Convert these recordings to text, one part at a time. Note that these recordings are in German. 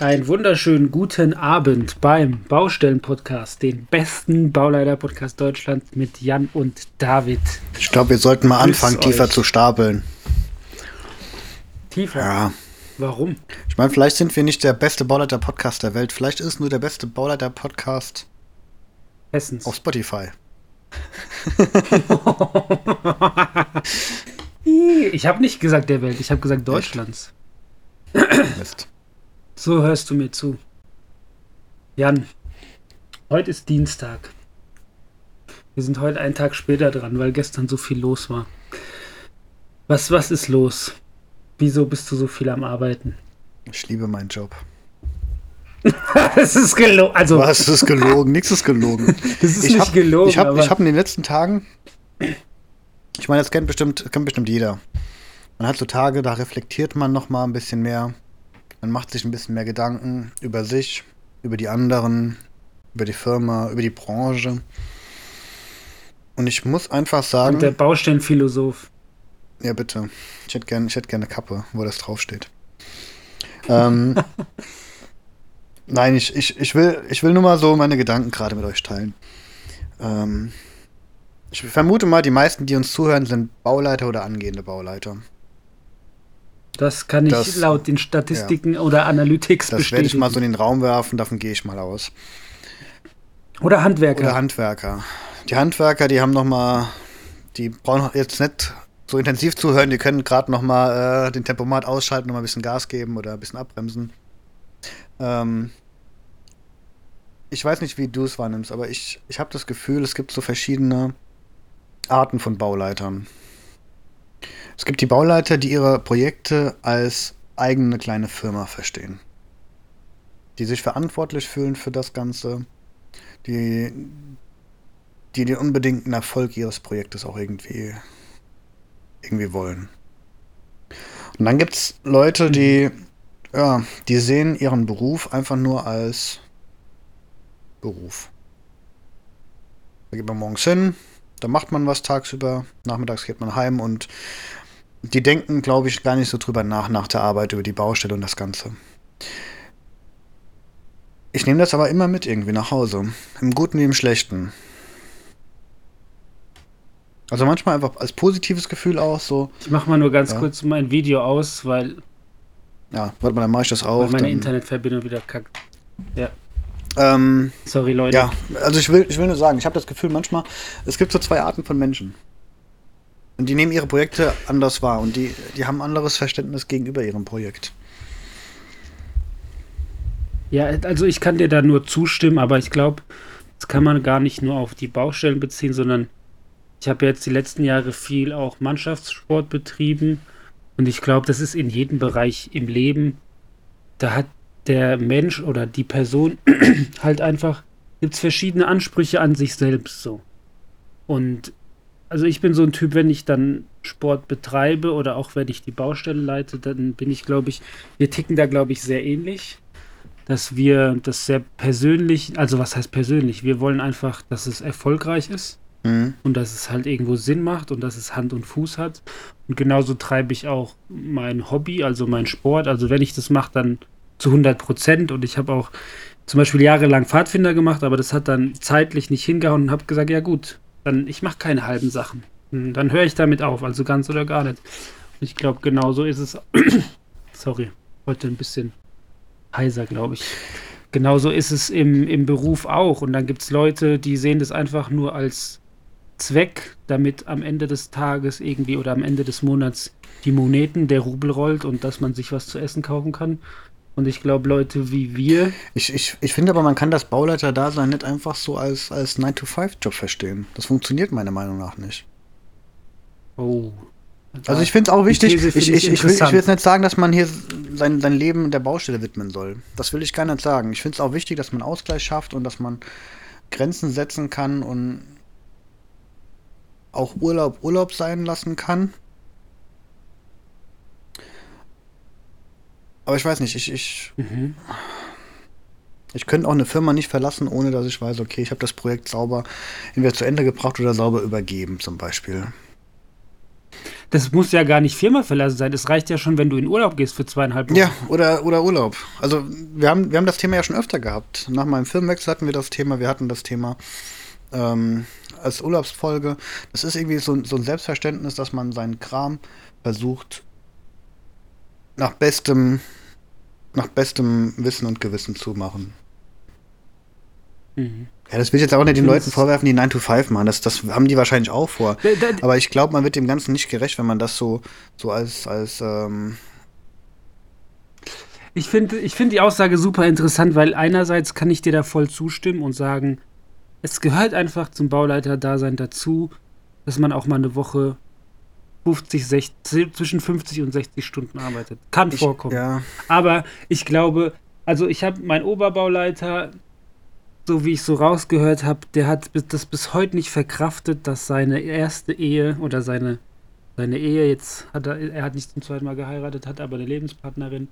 Einen wunderschönen guten Abend beim Baustellen-Podcast, den besten Bauleiter-Podcast Deutschlands mit Jan und David. Ich glaube, wir sollten mal Grüß anfangen, tiefer euch. zu stapeln. Tiefer. Ja. Warum? Ich meine, vielleicht sind wir nicht der beste Bauleiter-Podcast der Welt. Vielleicht ist es nur der beste Bauleiter-Podcast Hessens. auf Spotify. Ich habe nicht gesagt der Welt, ich habe gesagt Deutschlands. Mist. So hörst du mir zu. Jan, heute ist Dienstag. Wir sind heute einen Tag später dran, weil gestern so viel los war. Was, was ist los? Wieso bist du so viel am Arbeiten? Ich liebe meinen Job. Es ist gelogen. Also, Was ist gelogen? Nichts ist gelogen. das ist ich nicht hab, gelogen. Ich habe hab in den letzten Tagen, ich meine, das kennt bestimmt, kennt bestimmt jeder. Man hat so Tage, da reflektiert man noch mal ein bisschen mehr. Man macht sich ein bisschen mehr Gedanken über sich, über die anderen, über die Firma, über die Branche. Und ich muss einfach sagen, und der Baustellenphilosoph. ja bitte, ich hätte gerne hätt gern eine Kappe, wo das draufsteht. ähm, nein, ich, ich, ich, will, ich will nur mal so meine Gedanken gerade mit euch teilen. Ähm, ich vermute mal, die meisten, die uns zuhören, sind Bauleiter oder angehende Bauleiter. Das kann ich Das- laut den Statistiken oder Analytics Das werde bestätigen. ich mal so in den Raum werfen, davon gehe ich mal aus. oder Handwerker. Oder Handwerker. Die Handwerker, die haben noch mal, die brauchen jetzt nicht so intensiv zuhören, die können gerade noch mal äh, den Tempomat ausschalten, noch mal ein bisschen Gas geben oder ein bisschen abbremsen. Ähm, ich weiß nicht, wie du es wahrnimmst, aber ich, ich habe das Gefühl, es gibt so verschiedene Arten von Bauleitern. Es gibt die Bauleiter, die ihre Projekte als eigene kleine Firma verstehen. Die sich verantwortlich fühlen für das Ganze. Die, die den unbedingten Erfolg ihres Projektes auch irgendwie, irgendwie wollen. Und dann gibt es Leute, die, ja, die sehen ihren Beruf einfach nur als Beruf. Da geht man morgens hin, da macht man was tagsüber, nachmittags geht man heim und die denken, glaube ich, gar nicht so drüber nach, nach der Arbeit, über die Baustelle und das Ganze. Ich nehme das aber immer mit irgendwie nach Hause. Im Guten wie im Schlechten. Also manchmal einfach als positives Gefühl auch so. Ich mache mal nur ganz Ja. kurz mein Video aus, weil, Ja, warte mal, dann mache ich das weil auch. meine dann, Internetverbindung wieder kackt. Ja, ähm, sorry Leute. ja, also ich will, ich will nur sagen, ich habe das Gefühl manchmal, es gibt so zwei Arten von Menschen. Und die nehmen ihre Projekte anders wahr und die, die haben anderes Verständnis gegenüber ihrem Projekt. Ja, also ich kann dir da nur zustimmen, aber ich glaube, das kann man gar nicht nur auf die Baustellen beziehen, sondern ich habe jetzt die letzten Jahre viel auch Mannschaftssport betrieben und ich glaube, das ist in jedem Bereich im Leben. Da hat der Mensch oder die Person halt einfach, gibt es verschiedene Ansprüche an sich selbst so. Und also ich bin so ein Typ, wenn ich dann Sport betreibe oder auch wenn ich die Baustelle leite, dann bin ich, glaube ich, wir ticken da, glaube ich, sehr ähnlich dass wir das sehr persönlich, also was heißt persönlich? Wir wollen einfach, dass es erfolgreich ist Mhm. und dass es halt irgendwo Sinn macht und dass es Hand und Fuß hat. Und genauso treibe ich auch mein Hobby, also mein Sport. Also wenn ich das mache, dann zu 100 Prozent. Und ich habe auch zum Beispiel jahrelang Pfadfinder gemacht, aber das hat dann zeitlich nicht hingehauen und habe gesagt, ja gut, dann ich mache keine halben Sachen. Hm, Dann höre ich damit auf, also ganz oder gar nicht. Und ich glaube, genauso ist es. Sorry, heute ein bisschen heiser, glaube ich. Genauso ist es im, im Beruf auch. Und dann gibt es Leute, die sehen das einfach nur als Zweck, damit am Ende des Tages irgendwie oder am Ende des Monats die Moneten, der Rubel rollt und dass man sich was zu essen kaufen kann. Und ich glaube, Leute wie wir, Ich, ich, ich finde aber, man kann das Bauleiter-Dasein nicht einfach so als, als 9-to-5-Job verstehen. Das funktioniert meiner Meinung nach nicht. oh, Also ich finde es auch wichtig, ich, ich, ich ich, will, ich will jetzt nicht sagen, dass man hier sein, sein Leben der Baustelle widmen soll. Das will ich gar nicht sagen. Ich finde es auch wichtig, dass man Ausgleich schafft und dass man Grenzen setzen kann und auch Urlaub Urlaub sein lassen kann. Aber ich weiß nicht, ich, ich, Mhm. ich könnte auch eine Firma nicht verlassen, ohne dass ich weiß, okay, ich habe das Projekt sauber entweder zu Ende gebracht oder sauber übergeben, zum Beispiel. Das muss ja gar nicht Firma verlassen sein. Es reicht ja schon, wenn du in Urlaub gehst für zweieinhalb Wochen. Ja, oder, oder Urlaub. Also wir haben, wir haben das Thema ja schon öfter gehabt. Nach meinem Filmwechsel hatten wir das Thema, wir hatten das Thema ähm, als Urlaubsfolge. Das ist irgendwie so, so ein Selbstverständnis, dass man seinen Kram versucht nach bestem, nach bestem Wissen und Gewissen zu machen. Mhm. Ja, das will ich jetzt auch nicht den Leuten vorwerfen, die 9 to 5 machen. Das, das haben die wahrscheinlich auch vor. Aber ich glaube, man wird dem Ganzen nicht gerecht, wenn man das so, so als, als ähm, Ich finde ich find die Aussage super interessant, weil einerseits kann ich dir da voll zustimmen und sagen, es gehört einfach zum Bauleiter-Dasein dazu, dass man auch mal eine Woche 50, 60, zwischen 50 und 60 Stunden arbeitet. Kann ich, vorkommen. ja, Aber ich glaube, also ich habe meinen Oberbauleiter, so wie ich so rausgehört habe, der hat das bis heute nicht verkraftet, dass seine erste Ehe oder seine, seine Ehe, jetzt hat er, er hat nicht zum zweiten Mal geheiratet, hat aber eine Lebenspartnerin,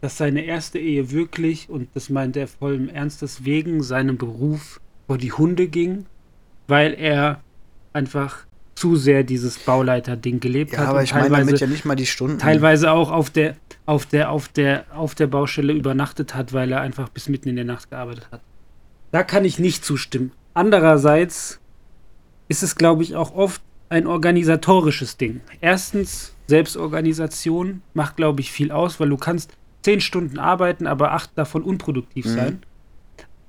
dass seine erste Ehe wirklich, und das meint er voll im Ernstes, wegen seinem Beruf vor die Hunde ging, weil er einfach zu sehr dieses Bauleiter-Ding gelebt ja hat. aber ich meine damit ja nicht mal die Stunden. teilweise auch auf der, auf der, auf der, auf der Baustelle übernachtet hat, weil er einfach bis mitten in der Nacht gearbeitet hat. Da kann ich nicht zustimmen. Andererseits ist es, glaube ich, auch oft ein organisatorisches Ding. Erstens, Selbstorganisation macht, glaube ich, viel aus, weil du kannst zehn Stunden arbeiten, aber acht davon unproduktiv Mhm. sein.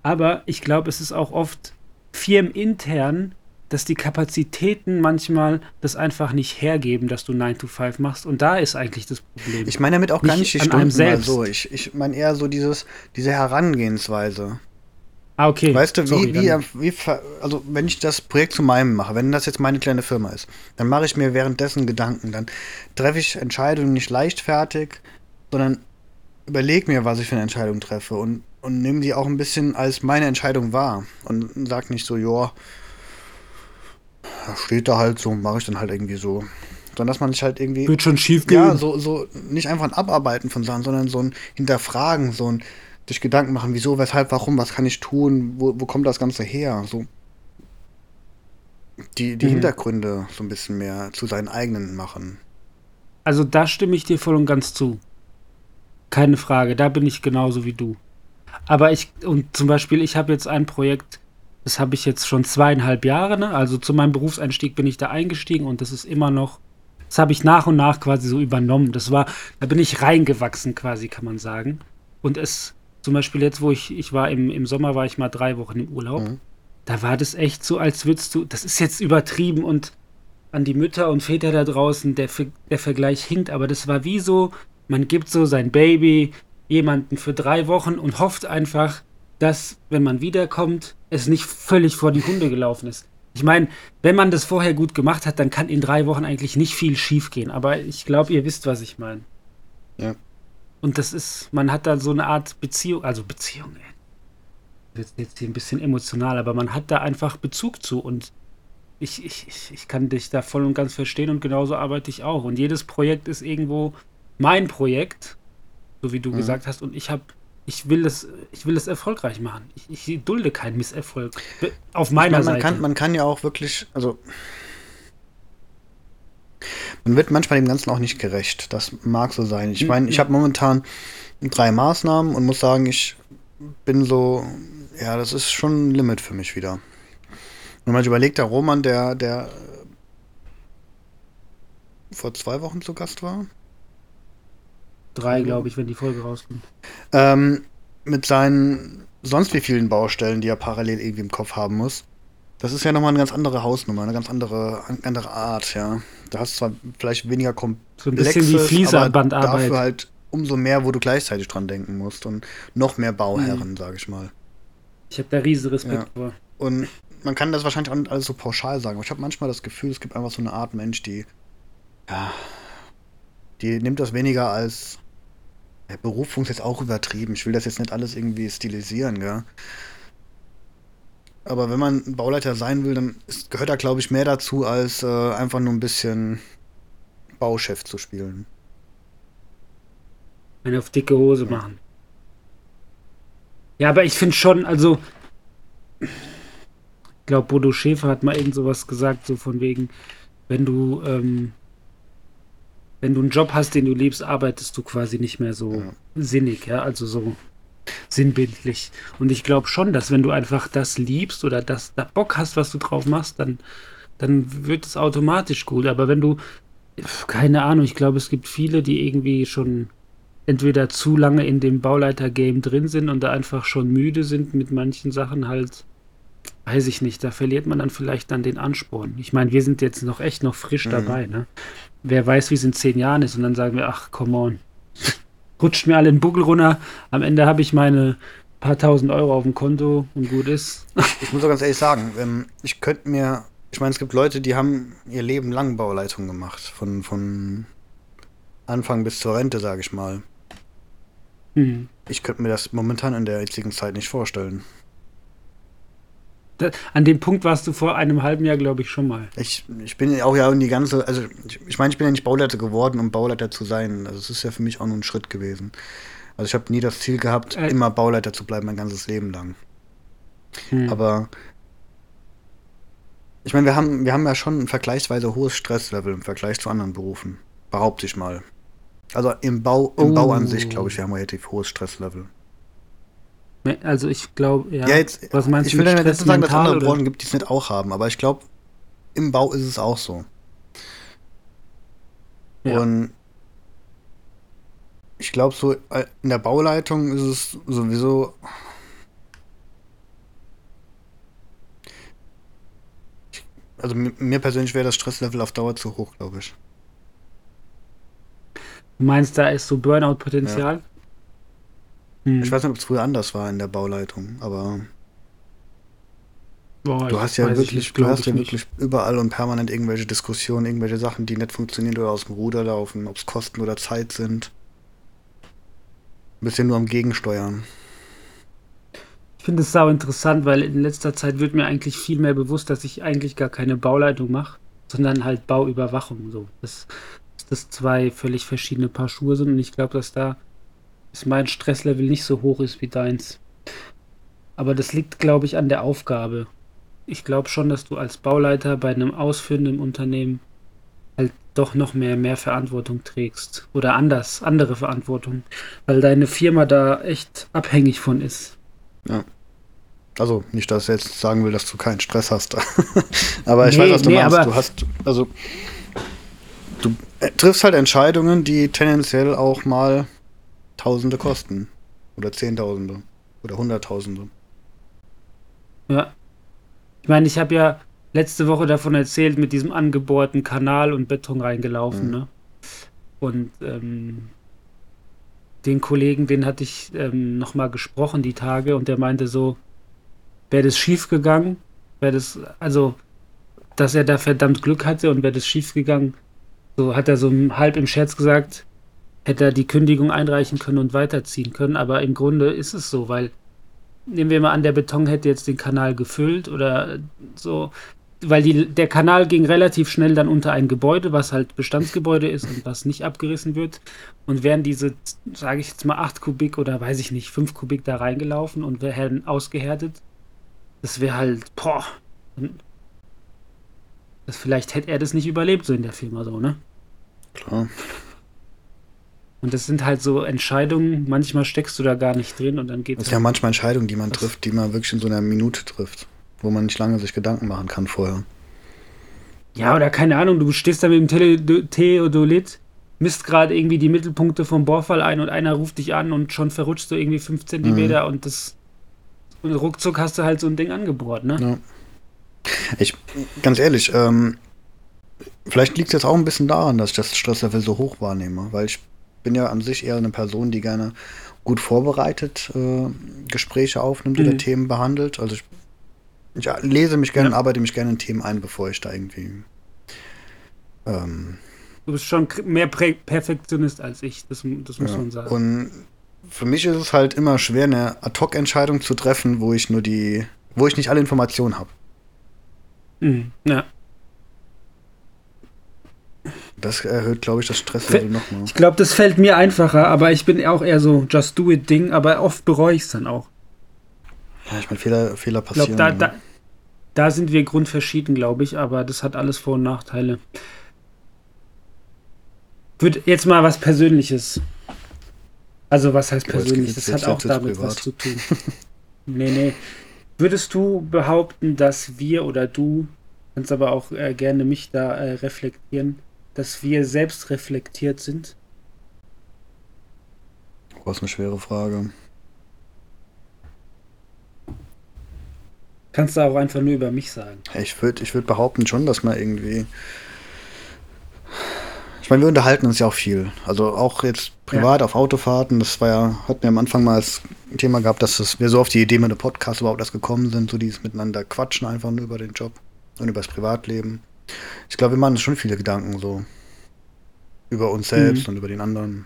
Aber ich glaube, es ist auch oft firmenintern, dass die Kapazitäten manchmal das einfach nicht hergeben, dass du 9 to 5 machst. Und da ist eigentlich das Problem. Ich meine damit auch gar Nicht nicht die an einem Stunden selbst. so. Ich, ich meine eher so dieses, diese Herangehensweise. ah, okay. Weißt du, wie, Sorry, wie, wie, also wenn ich das Projekt zu meinem mache, wenn das jetzt meine kleine Firma ist, dann mache ich mir währenddessen Gedanken. Dann treffe ich Entscheidungen nicht leichtfertig, sondern überlege mir, was ich für eine Entscheidung treffe und, und nehme die auch ein bisschen als meine Entscheidung wahr. Und sag nicht so, ja, steht da halt so, mache ich dann halt irgendwie so. Sondern dass man sich halt irgendwie. Wird schon schief gehen. Ja, so, so nicht einfach ein Abarbeiten von Sachen, sondern so ein Hinterfragen, so ein sich Gedanken machen, wieso, weshalb, warum, was kann ich tun, wo, wo kommt das Ganze her? So die, die Mhm. Hintergründe so ein bisschen mehr zu seinen eigenen machen. Also da stimme ich dir voll und ganz zu. Keine Frage, da bin ich genauso wie du. Aber ich, und zum Beispiel, ich habe jetzt ein Projekt, das habe ich jetzt schon zweieinhalb Jahre, ne? Also zu meinem Berufseinstieg bin ich da eingestiegen und das ist immer noch, das habe ich nach und nach quasi so übernommen. Das war, da bin ich reingewachsen quasi, kann man sagen. Und es, zum Beispiel jetzt, wo ich, ich war im, im Sommer, war ich mal drei Wochen im Urlaub. Mhm. Da war das echt so, als würdest du, das ist jetzt übertrieben und an die Mütter und Väter da draußen, der, der Vergleich hinkt, aber das war wie so, man gibt so sein Baby jemanden für drei Wochen und hofft einfach, dass, wenn man wiederkommt, es nicht völlig vor die Hunde gelaufen ist. Ich meine, wenn man das vorher gut gemacht hat, dann kann in drei Wochen eigentlich nicht viel schiefgehen. Aber ich glaube, ihr wisst, was ich meine. Ja. Und das ist, man hat da so eine Art Beziehung, also Beziehung, ey. Ist jetzt hier ein bisschen emotional, aber man hat da einfach Bezug zu und ich, ich, ich, ich kann dich da voll und ganz verstehen und genauso arbeite ich auch. Und jedes Projekt ist irgendwo mein Projekt, so wie du Mhm. gesagt hast, und ich habe, ich will es, ich will es erfolgreich machen. Ich, ich dulde keinen Misserfolg. Auf meiner Ich meine, man, Seite. kann, man kann ja auch wirklich, also man wird manchmal dem Ganzen auch nicht gerecht. Das mag so sein. Ich meine, ich habe momentan drei Maßnahmen und muss sagen, ich bin so, ja, das ist schon ein Limit für mich wieder. Wenn man sich überlegt, der Roman, der, der vor zwei Wochen zu Gast war, Drei, glaube ich, wenn die Folge rauskommt. ähm, mit seinen sonst wie vielen Baustellen, die er parallel irgendwie im Kopf haben muss. Das ist ja nochmal eine ganz andere Hausnummer, eine ganz andere, andere Art, ja. Da hast du zwar vielleicht weniger So ein bisschen wie dafür halt umso mehr, wo du gleichzeitig dran denken musst und noch mehr Bauherren, sag ich mal. Ich habe da riesen Respekt Ja. vor. Und man kann das wahrscheinlich auch nicht alles so pauschal sagen, aber ich habe manchmal das Gefühl, es gibt einfach so eine Art Mensch, die Ja. Die nimmt das weniger als. Ja, Berufung ist jetzt auch übertrieben. Ich will das jetzt nicht alles irgendwie stilisieren, gell? Aber wenn man Bauleiter sein will, dann ist, gehört da, glaube ich, mehr dazu, als äh, einfach nur ein bisschen Bauchef zu spielen. Eine auf dicke Hose machen. Ja, aber ich finde schon, also. Ich glaube, Bodo Schäfer hat mal irgend sowas gesagt, so von wegen, wenn du, ähm, wenn du einen Job hast, den du liebst, arbeitest du quasi nicht mehr so Ja. sinnig, ja, also so sinnbildlich. Und ich glaube schon, dass wenn du einfach das liebst oder das da Bock hast, was du drauf machst, dann, dann wird es automatisch gut. Aber wenn du, keine Ahnung, ich glaube, es gibt viele, die irgendwie schon entweder zu lange in dem Bauleiter-Game drin sind und da einfach schon müde sind mit manchen Sachen halt, weiß ich nicht, da verliert man dann vielleicht dann den Ansporn. Ich meine, wir sind jetzt noch echt noch frisch Mhm. dabei, ne? Wer weiß, wie es in zehn Jahren ist und dann sagen wir, ach, come on. Rutscht mir alle den Buckel runter, am Ende habe ich meine paar tausend Euro auf dem Konto und gut ist. Ich muss auch ganz ehrlich sagen, ähm, ich könnte mir. Ich meine, es gibt Leute, die haben ihr Leben lang Bauleitung gemacht. Von, von Anfang bis zur Rente, sage ich mal. Hm. Ich könnte mir das momentan in der jetzigen Zeit nicht vorstellen. An dem Punkt warst du vor einem halben Jahr, glaube ich, schon mal. Ich, ich bin auch ja in die ganze, also ich, ich meine, ich bin ja nicht Bauleiter geworden, um Bauleiter zu sein. Also es ist ja für mich auch nur ein Schritt gewesen. Also ich habe nie das Ziel gehabt, Äh. immer Bauleiter zu bleiben mein ganzes Leben lang. Hm. Aber ich meine, wir haben, wir haben ja schon ein vergleichsweise hohes Stresslevel im Vergleich zu anderen Berufen. Behaupte ich mal. Also im Bau, im Oh. Bau an sich, glaube ich, wir haben relativ hohes Stresslevel. Also ich glaube, ja. Ja, jetzt, Was meinst ich du will mit damit nicht sagen, dass es andere oder? Branchen gibt, die es nicht auch haben, aber ich glaube, im Bau ist es auch so. Ja. Und ich glaube, so äh, in der Bauleitung ist es sowieso. Ich- Also mi- mir persönlich wäre das Stresslevel auf Dauer zu hoch, glaube ich. Du meinst, da ist so Burnout-Potenzial? Hm. Ich weiß nicht, ob es früher anders war in der Bauleitung, aber Boah, du hast ja wirklich, nicht, du hast ja nicht. wirklich überall und permanent irgendwelche Diskussionen, irgendwelche Sachen, die nicht funktionieren oder aus dem Ruder laufen, ob es Kosten oder Zeit sind. Bist ja nur am Gegensteuern. Ich finde es sau interessant, weil in letzter Zeit wird mir eigentlich viel mehr bewusst, dass ich eigentlich gar keine Bauleitung mache, sondern halt Bauüberwachung. So. Das, dass das zwei völlig verschiedene Paar Schuhe sind und ich glaube, dass da dass mein Stresslevel nicht so hoch ist wie deins. Aber das liegt, glaube ich, an der Aufgabe. Ich glaube schon, dass du als Bauleiter bei einem ausführenden Unternehmen halt doch noch mehr, mehr Verantwortung trägst. Oder anders, andere Verantwortung. Weil deine Firma da echt abhängig von ist. Also, nicht, dass ich jetzt sagen will, dass du keinen Stress hast. aber ich Nee, weiß, was du nee, meinst. Du hast, also, du äh, triffst halt Entscheidungen, die tendenziell auch mal Tausende kosten. Oder Zehntausende. Oder Hunderttausende. Ja. Ich meine, ich habe ja letzte Woche davon erzählt, mit diesem angebohrten Kanal und Beton reingelaufen, Mhm. ne? Und ähm, den Kollegen, den hatte ich ähm, nochmal gesprochen die Tage und der meinte so, wäre das schief gegangen, wäre das, also, dass er da verdammt Glück hatte und wäre das schief gegangen, so hat er so halb im Scherz gesagt, hätte er die Kündigung einreichen können und weiterziehen können, aber im Grunde ist es so, weil nehmen wir mal an, der Beton hätte jetzt den Kanal gefüllt oder so, weil die, der Kanal ging relativ schnell dann unter ein Gebäude, was halt Bestandsgebäude ist und was nicht abgerissen wird. Und wären diese, sage ich jetzt mal, 8 Kubik oder weiß ich nicht, 5 Kubik da reingelaufen und wären ausgehärtet, das wäre halt, boah. Das, vielleicht hätte er das nicht überlebt, so in der Firma so, ne? Klar. Und das sind halt so Entscheidungen, manchmal steckst du da gar nicht drin und dann geht Das es sind ja manchmal Entscheidungen, die man trifft, die man wirklich in so einer Minute trifft. Wo man nicht lange sich Gedanken machen kann vorher. Ja, oder keine Ahnung, du stehst da mit dem Tele Theodolit, misst gerade irgendwie die Mittelpunkte vom Bohrfall ein und einer ruft dich an und schon verrutscht du irgendwie 5 Zentimeter und das und ruckzuck hast du halt so ein Ding angebohrt, ne? Ja. Ich, ganz ehrlich, ähm, vielleicht liegt es jetzt auch ein bisschen daran, dass ich das Stresslevel so hoch wahrnehme, weil ich bin ja an sich eher eine Person, die gerne gut vorbereitet äh, Gespräche aufnimmt oder Mhm. Themen behandelt. Also ich, ich lese mich gerne Ja. und arbeite mich gerne in Themen ein, bevor ich da irgendwie ähm, Du bist schon mehr Prä Perfektionist als ich, das, das muss Ja. man sagen. Und für mich ist es halt immer schwer, eine Ad-Hoc-Entscheidung zu treffen, wo ich nur die, wo ich nicht alle Informationen habe. Mhm. Ja. Das erhöht, glaube ich, das Stresslevel nochmal. Ich glaube, das fällt mir einfacher, aber ich bin auch eher so Just Do It Ding, aber oft bereue ich es dann auch. Ja, ich meine, Fehler, Fehler Ich glaube, passieren. da, ja. da, da sind wir grundverschieden, glaube ich, aber das hat alles Vor- und Nachteile. Wird jetzt mal was Persönliches. Also, was heißt Oh, persönlich? Das hat auch damit was zu tun. nee, nee. Würdest du behaupten, dass wir oder du, kannst aber auch äh, gerne mich da äh, reflektieren, dass wir selbst reflektiert sind? Ist eine schwere Frage. Kannst du auch einfach nur über mich sagen. Ja, Ich würde ich würd behaupten schon, dass man irgendwie. Ich meine, wir unterhalten uns ja auch viel. Also auch jetzt privat auf Autofahrten. Das war ja, hatten wir am Anfang mal als Thema gehabt, dass es, wir so auf die Idee mit dem Podcast überhaupt erst gekommen sind, so dieses Miteinander quatschen einfach nur über den Job und über das Privatleben. Ich glaube, wir machen uns schon viele Gedanken so. Über uns selbst Mhm. und über den anderen.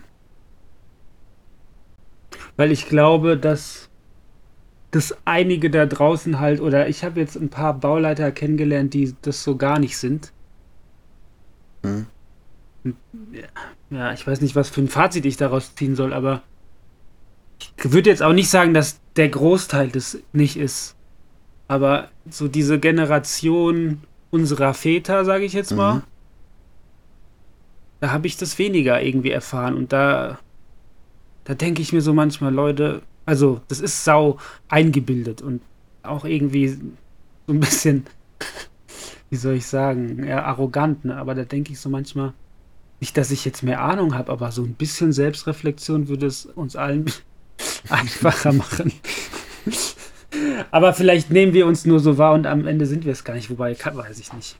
Weil ich glaube, dass, dass einige da draußen halt, oder ich habe jetzt ein paar Bauleiter kennengelernt, die das so gar nicht sind. Hm. Ja, ich weiß nicht, was für ein Fazit ich daraus ziehen soll, aber ich würde jetzt auch nicht sagen, dass der Großteil das nicht ist. Aber so diese Generation unserer Väter, sage ich jetzt mal, Mhm. da habe ich das weniger irgendwie erfahren. Und da, da denke ich mir so manchmal, Leute, also das ist sau eingebildet und auch irgendwie so ein bisschen, wie soll ich sagen, eher arrogant, ne? aber da denke ich so manchmal, nicht, dass ich jetzt mehr Ahnung habe, aber so ein bisschen Selbstreflexion würde es uns allen einfacher machen. Aber vielleicht nehmen wir uns nur so wahr und am Ende sind wir es gar nicht, wobei, weiß ich nicht.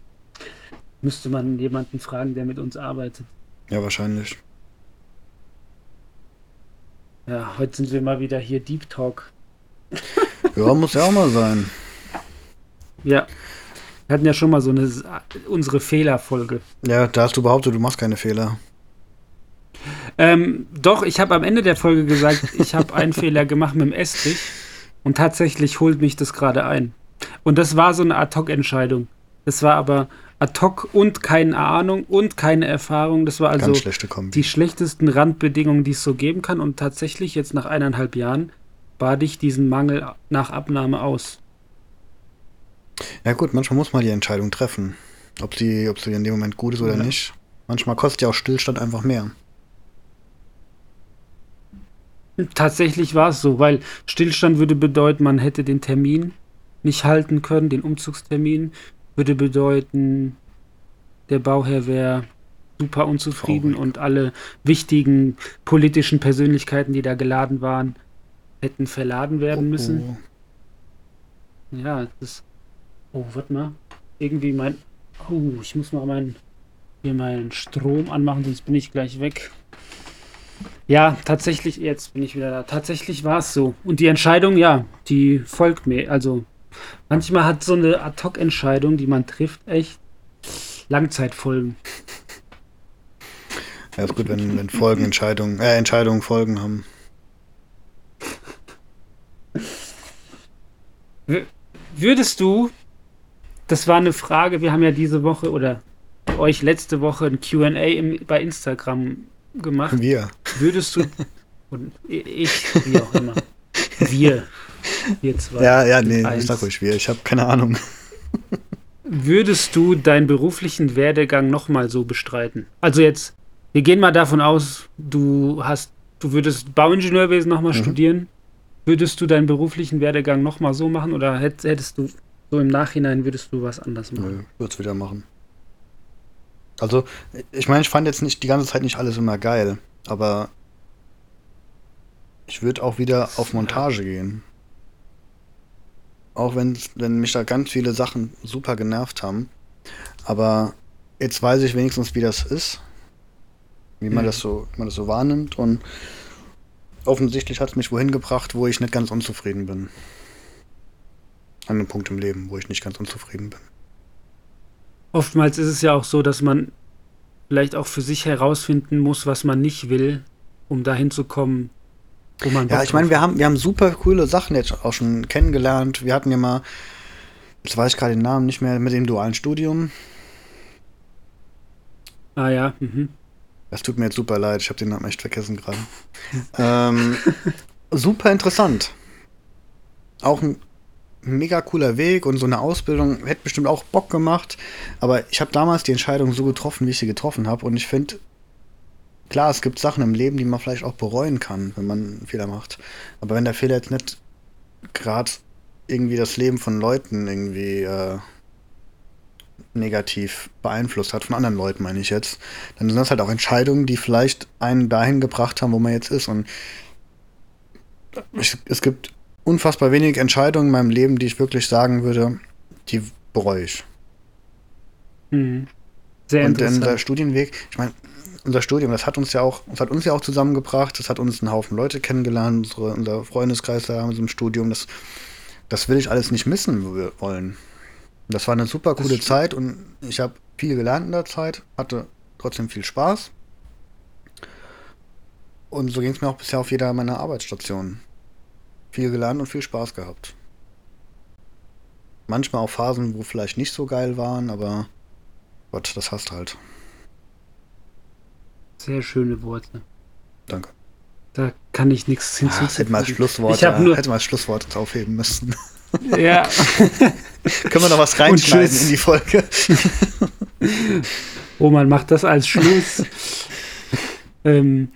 Müsste man jemanden fragen, der mit uns arbeitet. Ja, wahrscheinlich. Ja, heute sind wir mal wieder hier Deep Talk. Ja, muss ja auch mal sein. Ja. Wir hatten ja schon mal so eine unsere Fehlerfolge. Ja, da hast du behauptet, du machst keine Fehler. Ähm, doch, ich habe am Ende der Folge gesagt, ich habe einen Fehler gemacht mit dem Estrich und tatsächlich holt mich das gerade ein. Und das war so eine Ad-Hoc-Entscheidung. Das war aber Ad-Hoc und keine Ahnung und keine Erfahrung. Das war also schlechte die schlechtesten Randbedingungen, die es so geben kann. Und tatsächlich jetzt nach eineinhalb Jahren bade ich diesen Mangel nach Abnahme aus. Ja gut, manchmal muss man die Entscheidung treffen. Ob sie, ob sie in dem Moment gut ist oder Ja. nicht. Manchmal kostet ja auch Stillstand einfach mehr. Tatsächlich war es so, weil Stillstand würde bedeuten, man hätte den Termin nicht halten können, den Umzugstermin, würde bedeuten, der Bauherr wäre super unzufrieden Traurig. und alle wichtigen politischen Persönlichkeiten, die da geladen waren, hätten verladen werden müssen. Oh, Ja, das. Oh, warte mal. Irgendwie mein. Oh, ich muss mal meinen hier meinen Strom anmachen, sonst bin ich gleich weg. Ja, tatsächlich, jetzt bin ich wieder da. Tatsächlich war es so. Und die Entscheidung, ja, die folgt mir. Also, manchmal hat so eine Ad-Hoc-Entscheidung, die man trifft, echt Langzeitfolgen. Ja, ist gut, wenn, wenn Folgen Entscheidungen, äh, Entscheidungen Folgen haben. Würdest du, das war eine Frage, wir haben ja diese Woche oder euch letzte Woche ein QA bei Instagram gemacht. Wir. Würdest du, und ich, wie auch immer, wir, wir zwei, Ja, ja, nee, Eins. sag ruhig wir. Ich habe keine Ahnung. würdest du deinen beruflichen Werdegang nochmal so bestreiten? Also jetzt, wir gehen mal davon aus, du hast, du würdest Bauingenieurwesen nochmal Mhm. studieren. Würdest du deinen beruflichen Werdegang nochmal so machen oder hätt- hättest du so im Nachhinein würdest du was anders machen? Nö, würd's wieder machen. Also, ich meine, ich fand jetzt nicht die ganze Zeit nicht alles immer geil, aber ich würde auch wieder auf Montage gehen. Auch wenn, wenn mich da ganz viele Sachen super genervt haben. Aber jetzt weiß ich wenigstens, wie das ist. Wie man Mhm. das so, wie man das so wahrnimmt. Und offensichtlich hat es mich wohin gebracht, wo ich nicht ganz unzufrieden bin. An einem Punkt im Leben, wo ich nicht ganz unzufrieden bin. Oftmals ist es ja auch so, dass man vielleicht auch für sich herausfinden muss, was man nicht will, um dahin zu kommen, wo man Ja, Bock ich meine, wir haben, wir haben super coole Sachen jetzt auch schon kennengelernt. Wir hatten ja mal, jetzt weiß ich gerade den Namen nicht mehr, mit dem dualen Studium. Ah ja, mhm. Das tut mir jetzt super leid, ich habe den Namen echt vergessen gerade. ähm, super interessant. Auch ein mega cooler Weg und so eine Ausbildung hätte bestimmt auch Bock gemacht. Aber ich habe damals die Entscheidung so getroffen, wie ich sie getroffen habe. Und ich finde, klar, es gibt Sachen im Leben, die man vielleicht auch bereuen kann, wenn man einen Fehler macht. Aber wenn der Fehler jetzt nicht gerade irgendwie das Leben von Leuten irgendwie äh, negativ beeinflusst hat, von anderen Leuten meine ich jetzt, dann sind das halt auch Entscheidungen, die vielleicht einen dahin gebracht haben, wo man jetzt ist. Und ich, es gibt unfassbar wenig Entscheidungen in meinem Leben, die ich wirklich sagen würde, die bereue ich. Mhm. Sehr Und interessant. unser Studienweg, ich meine, unser Studium, das hat uns ja auch, das hat uns ja auch zusammengebracht, das hat uns einen Haufen Leute kennengelernt, unsere, unser Freundeskreis da in unserem Studium, das, das will ich alles nicht missen wir- wollen. Das war eine super coole. Zeit und ich habe viel gelernt in der Zeit, hatte trotzdem viel Spaß. Und so ging es mir auch bisher auf jeder meiner Arbeitsstationen. Viel gelernt und viel Spaß gehabt. Manchmal auch Phasen, wo vielleicht nicht so geil waren, aber Gott, das hast halt. Sehr schöne Worte. Danke. Da kann ich nichts Ah, das hätte mal hinzufügen. Schlusswort, Ich nur, hätte mal Schlusswort jetzt aufheben müssen. ja, Können wir noch was reinschneiden in die Folge? Roman macht das als Schluss. ähm,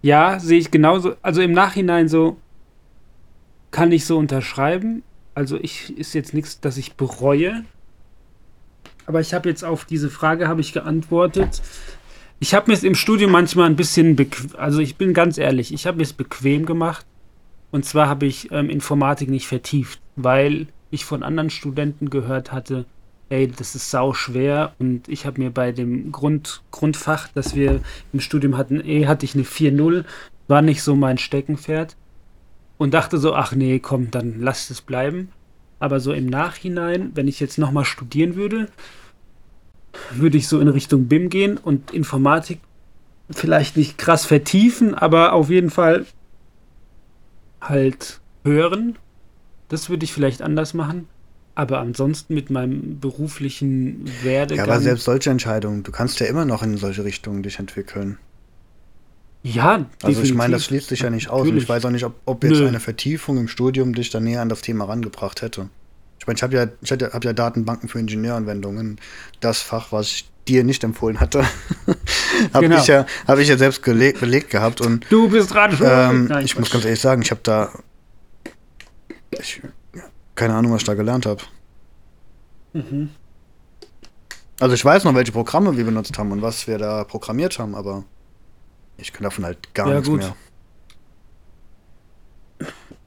ja, sehe ich genauso. Also im Nachhinein so kann ich so unterschreiben. Also ich ist jetzt nichts, das ich bereue. Aber ich habe jetzt auf diese Frage habe ich geantwortet. Ich habe mir es im Studium manchmal ein bisschen bequem, also ich bin ganz ehrlich, ich habe mir es bequem gemacht. Und zwar habe ich ähm, Informatik nicht vertieft, weil ich von anderen Studenten gehört hatte, ey, das ist sau schwer und ich habe mir bei dem Grund, Grundfach, das wir im Studium hatten, eh hatte ich eine 4-0, war nicht so mein Steckenpferd und dachte so, ach nee, komm, dann lass es bleiben. Aber so im Nachhinein, wenn ich jetzt nochmal studieren würde, würde ich so in Richtung BIM gehen und Informatik vielleicht nicht krass vertiefen, aber auf jeden Fall halt hören. Das würde ich vielleicht anders machen. Aber ansonsten mit meinem beruflichen Ja, Werdegang. aber selbst solche Entscheidungen, du kannst ja immer noch in solche Richtungen dich entwickeln. Ja, Also ich meine, das definitiv. schließt sich ja nicht aus. Und ich weiß auch nicht, ob, ob jetzt Nö. eine Vertiefung im Studium dich dann näher an das Thema rangebracht hätte. Ich meine, ich habe ja, ich hab ja Datenbanken für Ingenieuranwendungen. Das Fach, was ich dir nicht empfohlen hatte, habe Genau. ich, ja, hab ich ja selbst gelegt, belegt gehabt. Und Du bist dran. ähm, Nein, ich muss Quatsch. ganz ehrlich sagen, ich habe da ich, keine Ahnung, was ich da gelernt habe. Mhm. Also ich weiß noch, welche Programme wir benutzt haben und was wir da programmiert haben, aber ich kann davon halt gar Ja, nichts gut. mehr.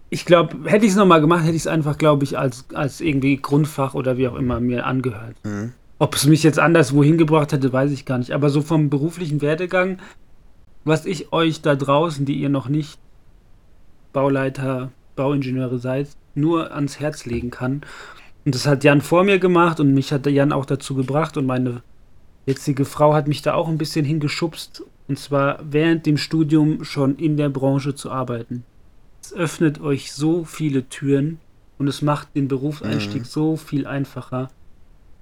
Ich glaube, hätte ich es nochmal gemacht, hätte ich es einfach, glaube ich, als, als irgendwie Grundfach oder wie auch immer mir angehört. Mhm. Ob es mich jetzt anderswo hingebracht hätte, weiß ich gar nicht. Aber so vom beruflichen Werdegang, was ich euch da draußen, die ihr noch nicht Bauleiter, Bauingenieure seid, nur ans Herz legen kann. Und das hat Jan vor mir gemacht und mich hat Jan auch dazu gebracht und meine jetzige Frau hat mich da auch ein bisschen hingeschubst. Und zwar während dem Studium schon in der Branche zu arbeiten. Es öffnet euch so viele Türen und es macht den Berufseinstieg Mhm. so viel einfacher.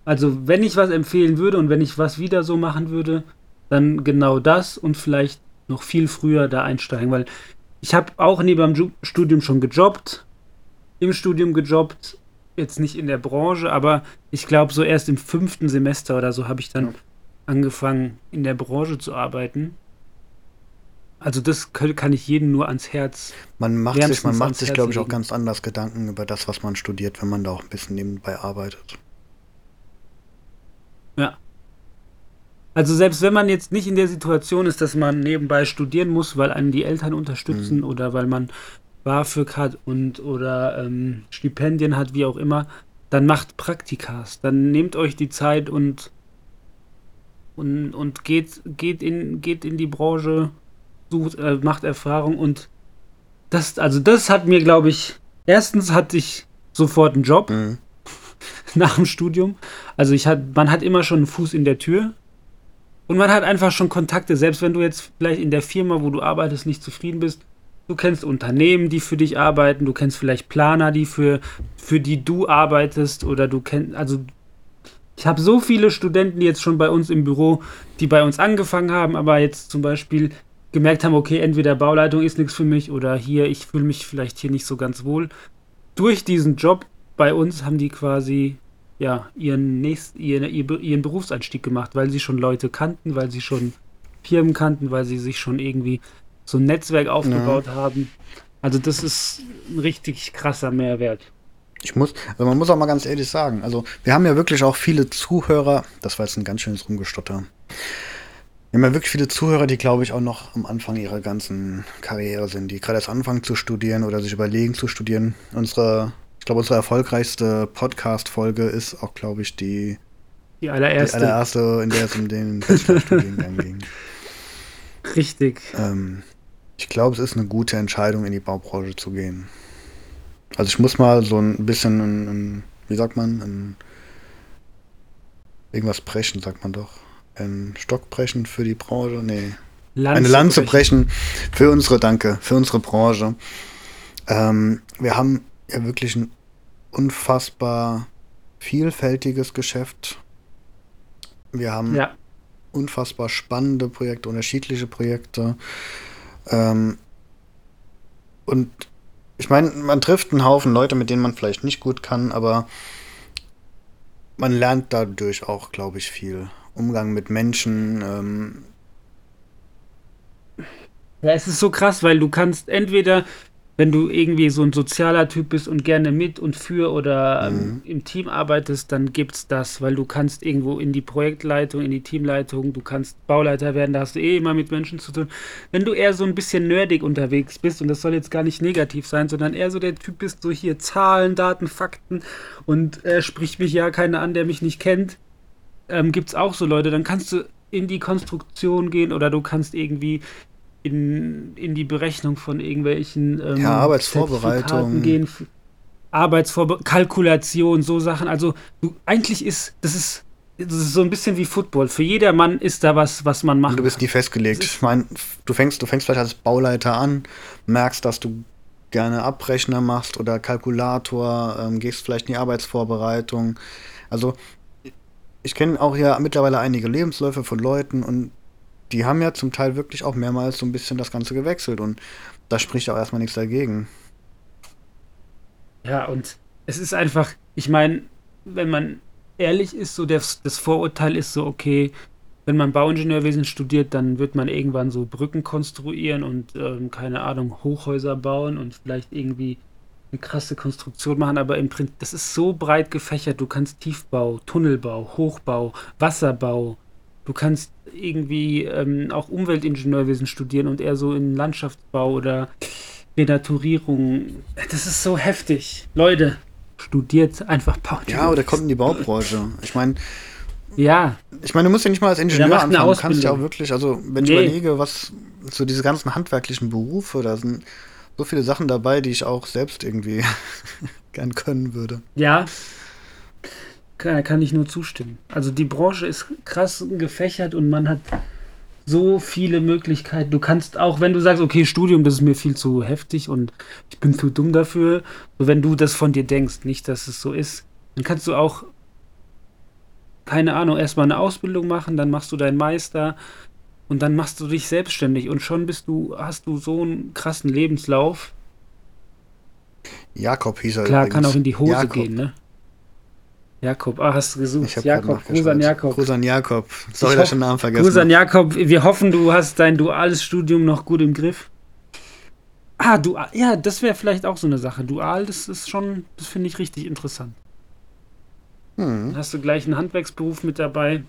Also, wenn ich was empfehlen würde und wenn ich was wieder so machen würde, dann genau das und vielleicht noch viel früher da einsteigen, weil ich habe auch neben dem Studium schon gejobbt, im Studium gejobbt, jetzt nicht in der Branche, aber ich glaube, so erst im fünften Semester oder so habe ich dann Ja. Angefangen, in der Branche zu arbeiten. Also, das kann ich jedem nur ans Herz. Man macht sich, man macht sich, glaube ich, auch ganz anders Gedanken über das, was man studiert, wenn man da auch ein bisschen nebenbei arbeitet. Also selbst wenn man jetzt nicht in der Situation ist, dass man nebenbei studieren muss, weil einen die Eltern unterstützen Mhm. oder weil man BAföG hat und oder ähm, Stipendien hat, wie auch immer, dann macht Praktikas. Dann nehmt euch die Zeit und und, und geht, geht, in, geht in die Branche, sucht, äh, macht Erfahrung und das, also das hat mir, glaube ich, erstens hatte ich sofort einen Job Mhm. nach dem Studium. Also ich hat, man hat immer schon einen Fuß in der Tür. Und man hat einfach schon Kontakte, selbst wenn du jetzt vielleicht in der Firma, wo du arbeitest, nicht zufrieden bist. Du kennst Unternehmen, die für dich arbeiten, du kennst vielleicht Planer, die für, für die du arbeitest oder du kennst, also ich habe so viele Studenten jetzt schon bei uns im Büro, die bei uns angefangen haben, aber jetzt zum Beispiel gemerkt haben, okay, entweder Bauleitung ist nichts für mich oder hier, ich fühle mich vielleicht hier nicht so ganz wohl. Durch diesen Job bei uns haben die quasi ja, ihren, nächsten, ihren, ihren Berufseinstieg gemacht, weil sie schon Leute kannten, weil sie schon Firmen kannten, weil sie sich schon irgendwie so ein Netzwerk aufgebaut ja. haben. Also das ist ein richtig krasser Mehrwert. Ich muss, also man muss auch mal ganz ehrlich sagen, also wir haben ja wirklich auch viele Zuhörer, das war jetzt ein ganz schönes Rumgestotter. Wir haben ja wirklich viele Zuhörer, die, glaube ich, auch noch am Anfang ihrer ganzen Karriere sind, die gerade erst anfangen zu studieren oder sich überlegen zu studieren. Unsere ich glaube, unsere erfolgreichste Podcast-Folge ist auch, glaube ich, die, die allererste. Die allererste, in der es um den Bachelorstudiengang ging. Richtig. Ähm, ich glaube, es ist eine gute Entscheidung, in die Baubranche zu gehen. Also ich muss mal so ein bisschen, ein, ein, wie sagt man, ein, irgendwas brechen, sagt man doch. Ein Stock brechen für die Branche? Nee. Lanze Eine Lanze brechen. brechen für unsere, danke, für unsere Branche. Ähm, wir haben ja wirklich ein unfassbar vielfältiges Geschäft. Wir haben ja. unfassbar spannende Projekte, unterschiedliche Projekte. Ähm, und ich meine, man trifft einen Haufen Leute, mit denen man vielleicht nicht gut kann, aber man lernt dadurch auch, glaube ich, viel. Umgang mit Menschen. Ähm ja, es ist so krass, weil du kannst entweder wenn du irgendwie so ein sozialer Typ bist und gerne mit und für oder ähm, mhm. im Team arbeitest, dann gibt's das, weil du kannst irgendwo in die Projektleitung, in die Teamleitung, du kannst Bauleiter werden, da hast du eh immer mit Menschen zu tun. Wenn du eher so ein bisschen nerdig unterwegs bist, und das soll jetzt gar nicht negativ sein, sondern eher so der Typ bist, so hier Zahlen, Daten, Fakten und äh, spricht mich ja keiner an, der mich nicht kennt, ähm, gibt's auch so Leute, dann kannst du in die Konstruktion gehen oder du kannst irgendwie in, in die Berechnung von irgendwelchen ähm, ja, Arbeitsvorbereitung gehen. Arbeitsvorbereitung, Kalkulation, so Sachen. Also du, eigentlich ist das ist das ist so ein bisschen wie Football. Für jeder Mann ist da was, was man macht. Du bist nie festgelegt. Ich meine, du fängst, du fängst vielleicht als Bauleiter an, merkst, dass du gerne Abrechner machst oder Kalkulator, ähm, gehst vielleicht in die Arbeitsvorbereitung. Also ich kenne auch ja mittlerweile einige Lebensläufe von Leuten und die haben ja zum Teil wirklich auch mehrmals so ein bisschen das Ganze gewechselt und da spricht auch erstmal nichts dagegen. Ja, und es ist einfach, ich meine, wenn man ehrlich ist, so das, das Vorurteil ist so, okay, wenn man Bauingenieurwesen studiert, dann wird man irgendwann so Brücken konstruieren und, ähm, keine Ahnung, Hochhäuser bauen und vielleicht irgendwie eine krasse Konstruktion machen, aber im Prinzip, das ist so breit gefächert. Du kannst Tiefbau, Tunnelbau, Hochbau, Wasserbau, du kannst irgendwie ähm, auch Umweltingenieurwesen studieren und eher so in Landschaftsbau oder Renaturierung. Das ist so heftig. Leute, studiert einfach Bau. Ja, oder kommt in die Baubranche. Ich meine, ja. Ich meine, du musst ja nicht mal als Ingenieur anfangen. Du kannst ja auch wirklich, also wenn ich nee. überlege, was so diese ganzen handwerklichen Berufe, da sind so viele Sachen dabei, die ich auch selbst irgendwie gern können würde. Ja, kann, kann ich nur zustimmen. Also die Branche ist krass gefächert und man hat so viele Möglichkeiten. Du kannst auch, wenn du sagst, okay, Studium, das ist mir viel zu heftig und ich bin zu dumm dafür, wenn du das von dir denkst, nicht, dass es so ist, dann kannst du auch, keine Ahnung, erstmal eine Ausbildung machen, dann machst du deinen Meister und dann machst du dich selbstständig und schon bist du, hast du so einen krassen Lebenslauf. Jakob hieß er Klar, übrigens. kann auch in die Hose Jakob. gehen, ne? Jakob, ah, hast du gesucht. Jakob, Gruß an Jakob. Gruß an Jakob. Sorry, dass ich den Namen vergessen Gruß an Jakob. Wir hoffen, du hast dein duales Studium noch gut im Griff. Ah, dual. Ja, das wäre vielleicht auch so eine Sache. Dual, das ist schon, das finde ich richtig interessant. Hm. Hast du gleich einen Handwerksberuf mit dabei.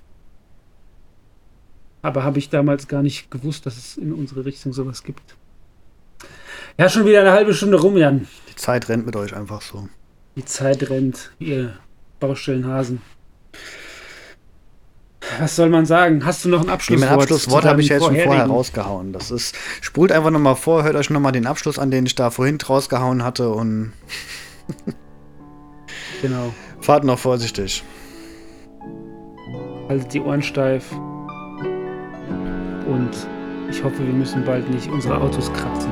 Aber habe ich damals gar nicht gewusst, dass es in unsere Richtung sowas gibt. Ja, schon wieder eine halbe Stunde rum, Jan. Die Zeit rennt mit euch einfach so. Die Zeit rennt, ihr Baustellenhasen. Was soll man sagen? Hast du noch ein Abschlusswort? Nee, mein Abschlusswort habe ich jetzt schon vorher rausgehauen. Das ist, spult einfach nochmal vor, hört euch nochmal den Abschluss an, den ich da vorhin rausgehauen hatte und genau. Fahrt noch vorsichtig. Haltet die Ohren steif. und ich hoffe, wir müssen bald nicht unsere Autos kratzen.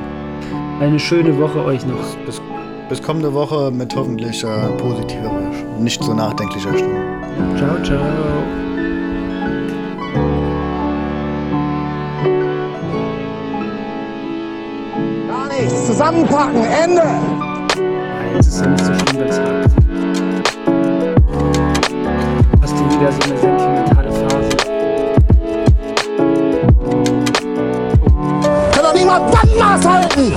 Eine schöne Woche euch noch. Bis, bis kommende Woche mit hoffentlich äh, positiver, nicht so nachdenklicher Stimme. Ciao, ciao. Gar nichts. Zusammenpacken. Ende. Jetzt ist nicht so schlimm, wenn es hakt. Hast du wieder so eine sentimentale Phase? Kann doch niemand Bandmaß halten.